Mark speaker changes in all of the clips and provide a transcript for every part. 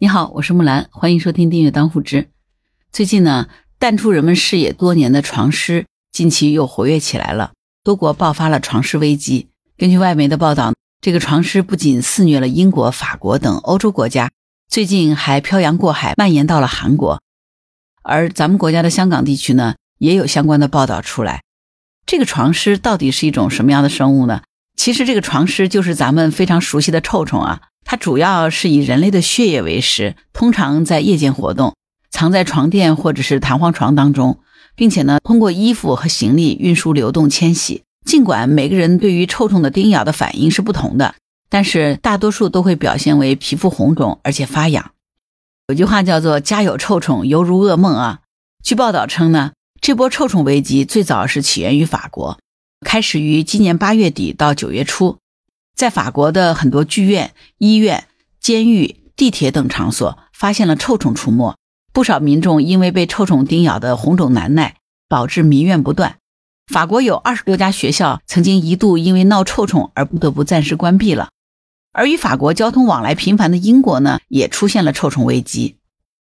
Speaker 1: 你好，我是木兰，欢迎收听订阅当户知。最近呢，淡出人们视野多年的床虱，近期又活跃起来了，多国爆发了床虱危机。根据外媒的报道，这个床虱不仅肆虐了英国、法国等欧洲国家，最近还漂洋过海蔓延到了韩国。而咱们国家的香港地区呢，也有相关的报道出来。这个床虱到底是一种什么样的生物呢？其实这个床虱就是咱们非常熟悉的臭虫啊。它主要是以人类的血液为食，通常在夜间活动，藏在床垫或者是弹簧床当中，并且呢，通过衣服和行李运输、流动、迁徙。尽管每个人对于臭虫的叮咬的反应是不同的，但是大多数都会表现为皮肤红肿而且发痒。有句话叫做“家有臭虫，犹如噩梦”啊。据报道称呢，这波臭虫危机最早是起源于法国，开始于今年八月底到九月初。在法国的很多剧院、医院、监狱、地铁等场所发现了臭虫出没，不少民众因为被臭虫叮咬的红肿难耐，导致民怨不断。法国有二十多家学校曾经一度因为闹臭虫而不得不暂时关闭了。而与法国交通往来频繁的英国呢，也出现了臭虫危机。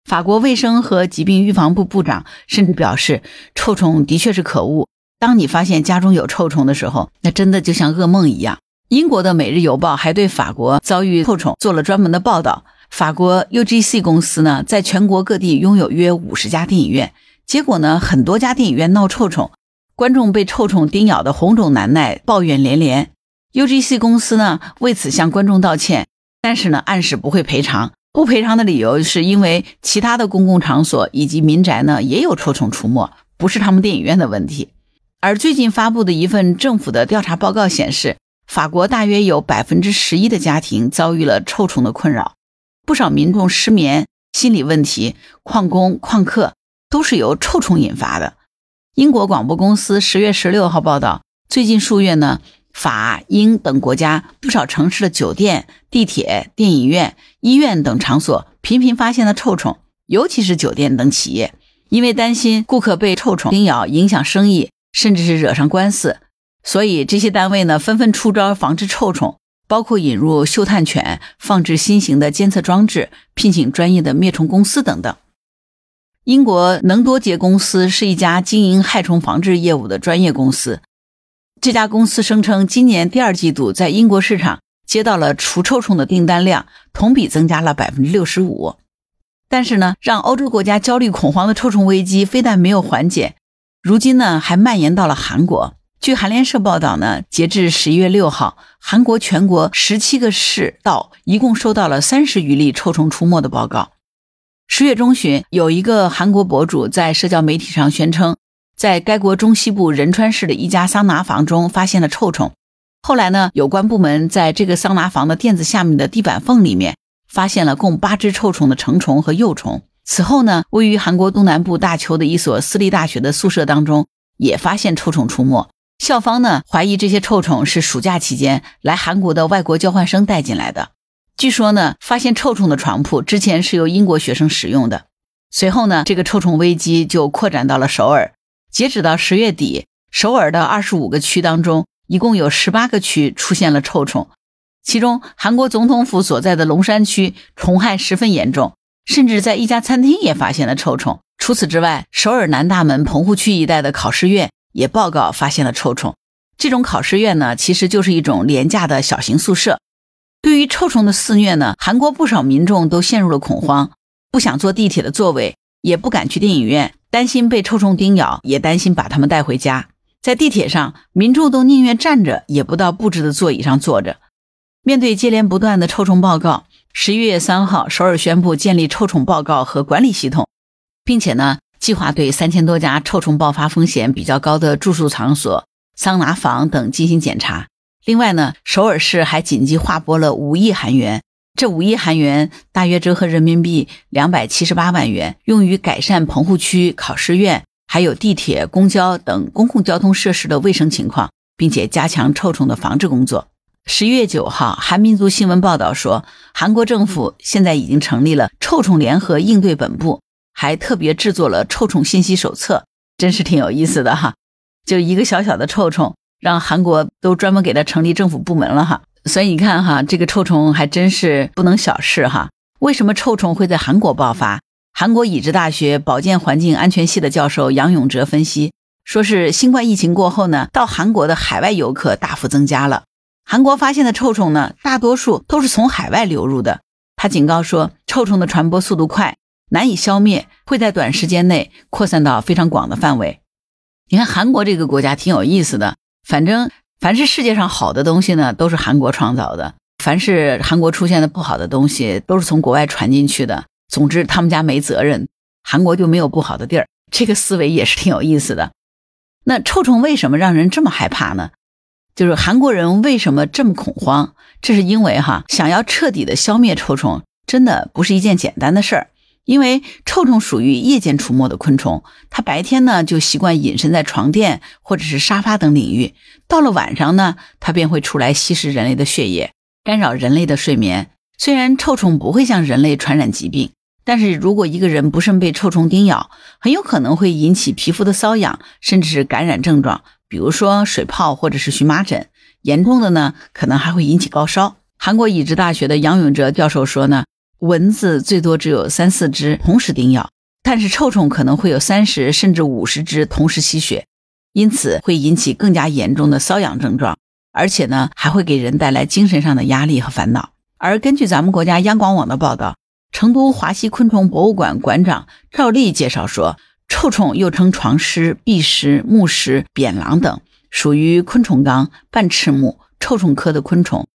Speaker 1: 法国卫生和疾病预防部部长甚至表示，臭虫的确是可恶。当你发现家中有臭虫的时候，那真的就像噩梦一样。英国的《每日邮报》还对法国遭遇臭虫做了专门的报道。法国 UGC 公司呢，在全国各地拥有约五十家电影院，结果呢，很多家电影院闹臭虫，观众被臭虫叮咬的红肿难耐，抱怨连连。UGC 公司呢，为此向观众道歉，但是呢，暗示不会赔偿。不赔偿的理由是因为其他的公共场所以及民宅呢，也有臭虫出没，不是他们电影院的问题。而最近发布的一份政府的调查报告显示。法国大约有百分之十一的家庭遭遇了臭虫的困扰，不少民众失眠、心理问题、旷工旷课都是由臭虫引发的。英国广播公司十月十六号报道，最近数月呢，法、英等国家不少城市的酒店、地铁、电影院、医院等场所频频发现了臭虫，尤其是酒店等企业，因为担心顾客被臭虫叮咬影响生意，甚至是惹上官司。所以这些单位呢，纷纷出招防治臭虫，包括引入嗅探犬、放置新型的监测装置、聘请专业的灭虫公司等等。英国能多杰公司是一家经营害虫防治业务的专业公司。这家公司声称，今年第二季度在英国市场接到了除臭虫的订单量，同比增加了百分之六十五。但是呢，让欧洲国家焦虑恐慌的臭虫危机非但没有缓解，如今呢，还蔓延到了韩国。据韩联社报道呢，截至十一月六号，韩国全国十七个市道一共收到了三十余例臭虫出没的报告。十月中旬，有一个韩国博主在社交媒体上宣称，在该国中西部仁川市的一家桑拿房中发现了臭虫。后来呢，有关部门在这个桑拿房的垫子下面的地板缝里面发现了共八只臭虫的成虫和幼虫。此后呢，位于韩国东南部大邱的一所私立大学的宿舍当中也发现臭虫出没。校方呢怀疑这些臭虫是暑假期间来韩国的外国交换生带进来的。据说呢，发现臭虫的床铺之前是由英国学生使用的。随后呢，这个臭虫危机就扩展到了首尔。截止到十月底，首尔的二十五个区当中，一共有十八个区出现了臭虫。其中，韩国总统府所在的龙山区虫害十分严重，甚至在一家餐厅也发现了臭虫。除此之外，首尔南大门棚户区一带的考试院。也报告发现了臭虫。这种考试院呢，其实就是一种廉价的小型宿舍。对于臭虫的肆虐呢，韩国不少民众都陷入了恐慌，不想坐地铁的座位，也不敢去电影院，担心被臭虫叮咬，也担心把它们带回家。在地铁上，民众都宁愿站着，也不到布置的座椅上坐着。面对接连不断的臭虫报告，十一月三号，首尔宣布建立臭虫报告和管理系统，并且呢。计划对三千多家臭虫爆发风险比较高的住宿场所、桑拿房等进行检查。另外呢，首尔市还紧急划拨了五亿韩元，这五亿韩元大约折合人民币两百七十八万元，用于改善棚户区、考试院还有地铁、公交等公共交通设施的卫生情况，并且加强臭虫的防治工作。十一月九号，韩民族新闻报道说，韩国政府现在已经成立了臭虫联合应对本部。还特别制作了臭虫信息手册，真是挺有意思的哈。就一个小小的臭虫，让韩国都专门给它成立政府部门了哈。所以你看哈，这个臭虫还真是不能小视哈。为什么臭虫会在韩国爆发？韩国已知大学保健环境安全系的教授杨永哲分析说，是新冠疫情过后呢，到韩国的海外游客大幅增加了。韩国发现的臭虫呢，大多数都是从海外流入的。他警告说，臭虫的传播速度快，难以消灭，会在短时间内扩散到非常广的范围。你看韩国这个国家挺有意思的，反正凡是世界上好的东西呢，都是韩国创造的。凡是韩国出现的不好的东西，都是从国外传进去的。总之，他们家没责任，韩国就没有不好的地儿。这个思维也是挺有意思的。那臭虫为什么让人这么害怕呢？就是韩国人为什么这么恐慌？这是因为哈，想要彻底的消灭臭虫，真的不是一件简单的事儿。因为臭虫属于夜间出没的昆虫，它白天呢就习惯隐身在床垫或者是沙发等领域，到了晚上呢，它便会出来吸食人类的血液。干扰人类的睡眠。虽然臭虫不会向人类传染疾病，但是如果一个人不慎被臭虫叮咬，很有可能会引起皮肤的瘙痒，甚至是感染症状，比如说水泡或者是荨麻疹。严重的呢，可能还会引起高烧。韩国已知大学的杨永哲教授说呢，蚊子最多只有三四只同时叮咬，但是臭虫可能会有三十甚至五十只同时吸血，因此会引起更加严重的瘙痒症状。而且呢，还会给人带来精神上的压力和烦恼。而根据咱们国家央广网的报道，成都华西昆虫博物馆馆长赵丽介绍说，臭虫又称床虱、壁虱、木虱、扁狼等，属于昆虫纲半翅目臭虫科的昆虫。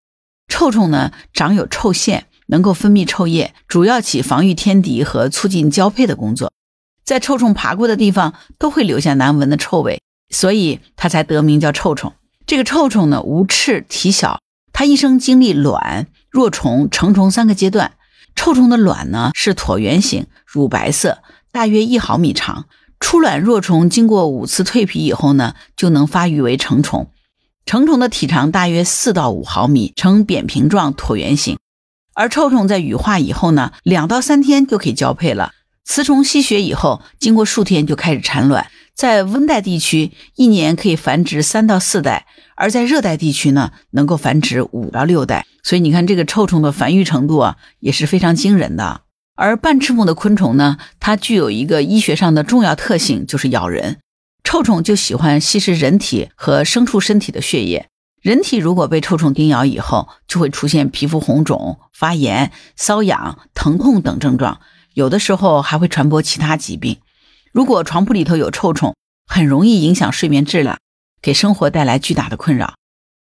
Speaker 1: 臭虫呢，长有臭腺，能够分泌臭液，主要起防御天敌和促进交配的工作。在臭虫爬过的地方，都会留下难闻的臭味，所以它才得名叫臭虫。这个臭虫呢，无翅，体小，它一生经历卵、若虫、成虫三个阶段。臭虫的卵呢是椭圆形，乳白色，大约一毫米长。出卵若虫经过五次蜕皮以后呢，就能发育为成虫。成虫的体长大约四到五毫米，呈扁平状椭圆形。而臭虫在羽化以后呢，两到三天就可以交配了。雌虫吸血以后，经过数天就开始产卵。在温带地区，一年可以繁殖三到四代；而在热带地区呢，能够繁殖五到六代。所以你看，这个臭虫的繁育程度啊，也是非常惊人的。而半翅目的昆虫呢，它具有一个医学上的重要特性，就是咬人。臭虫就喜欢吸食人体和牲畜身体的血液。人体如果被臭虫叮咬以后，就会出现皮肤红肿、发炎、瘙痒、疼痛等症状，有的时候还会传播其他疾病。如果床铺里头有臭虫，很容易影响睡眠质量，给生活带来巨大的困扰。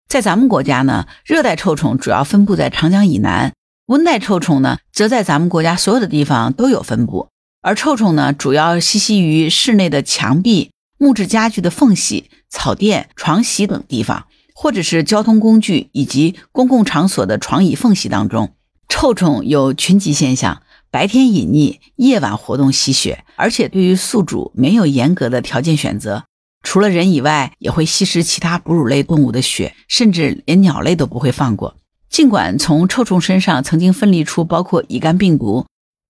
Speaker 1: 在咱们国家呢，热带臭虫主要分布在长江以南，温带臭虫呢，则在咱们国家所有的地方都有分布。而臭虫呢，主要栖息于室内的墙壁、木质家具的缝隙、草垫、床席等地方，或者是交通工具以及公共场所的床椅缝隙当中。臭虫有群集现象。白天隐匿，夜晚活动吸血，而且对于宿主没有严格的条件选择，除了人以外，也会吸食其他哺乳类动物的血，甚至连鸟类都不会放过。尽管从臭虫身上曾经分离出包括乙肝病毒、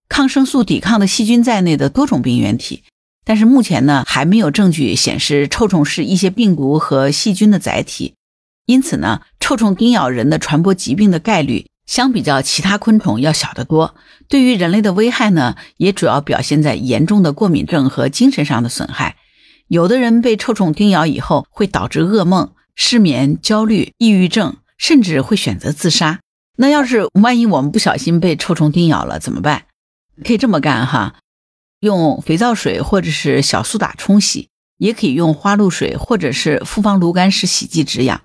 Speaker 1: 抗生素抵抗的细菌在内的多种病原体，但是目前呢，还没有证据显示臭虫是一些病毒和细菌的载体，因此呢，臭虫叮咬人的传播疾病的概率。相比较其他昆虫要小得多，对于人类的危害呢，也主要表现在严重的过敏症和精神上的损害。有的人被臭虫叮咬以后，会导致噩梦、失眠、焦虑、抑郁症，甚至会选择自杀。那要是万一我们不小心被臭虫叮咬了怎么办？可以这么干哈，用肥皂水或者是小苏打冲洗，也可以用花露水或者是复方炉甘石洗剂止痒。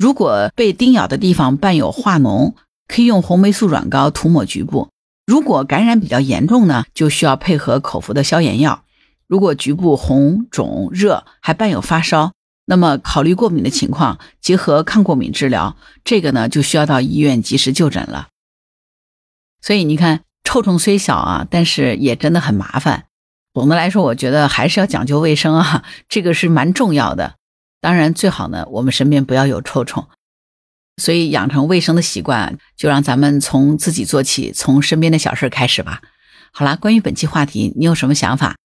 Speaker 1: 如果被叮咬的地方伴有化脓，可以用红霉素软膏涂抹局部。如果感染比较严重呢，就需要配合口服的消炎药。如果局部红肿热还伴有发烧，那么考虑过敏的情况，结合抗过敏治疗，这个呢就需要到医院及时就诊了。所以你看，臭虫虽小啊，但是也真的很麻烦。总的来说，我觉得还是要讲究卫生啊，这个是蛮重要的。当然，最好呢，我们身边不要有臭虫。所以养成卫生的习惯，就让咱们从自己做起，从身边的小事开始吧。好啦，关于本期话题，你有什么想法？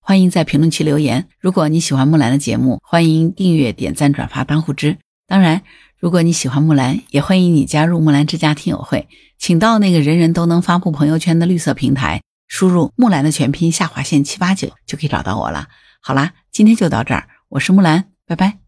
Speaker 1: 欢迎在评论区留言。如果你喜欢木兰的节目，欢迎订阅、点赞、转发、当护知。当然，如果你喜欢木兰，也欢迎你加入木兰之家听友会，请到那个人人都能发布朋友圈的绿色平台，输入木兰的全拼下划线七八九就可以找到我了。好啦，今天就到这儿，我是木兰，拜拜。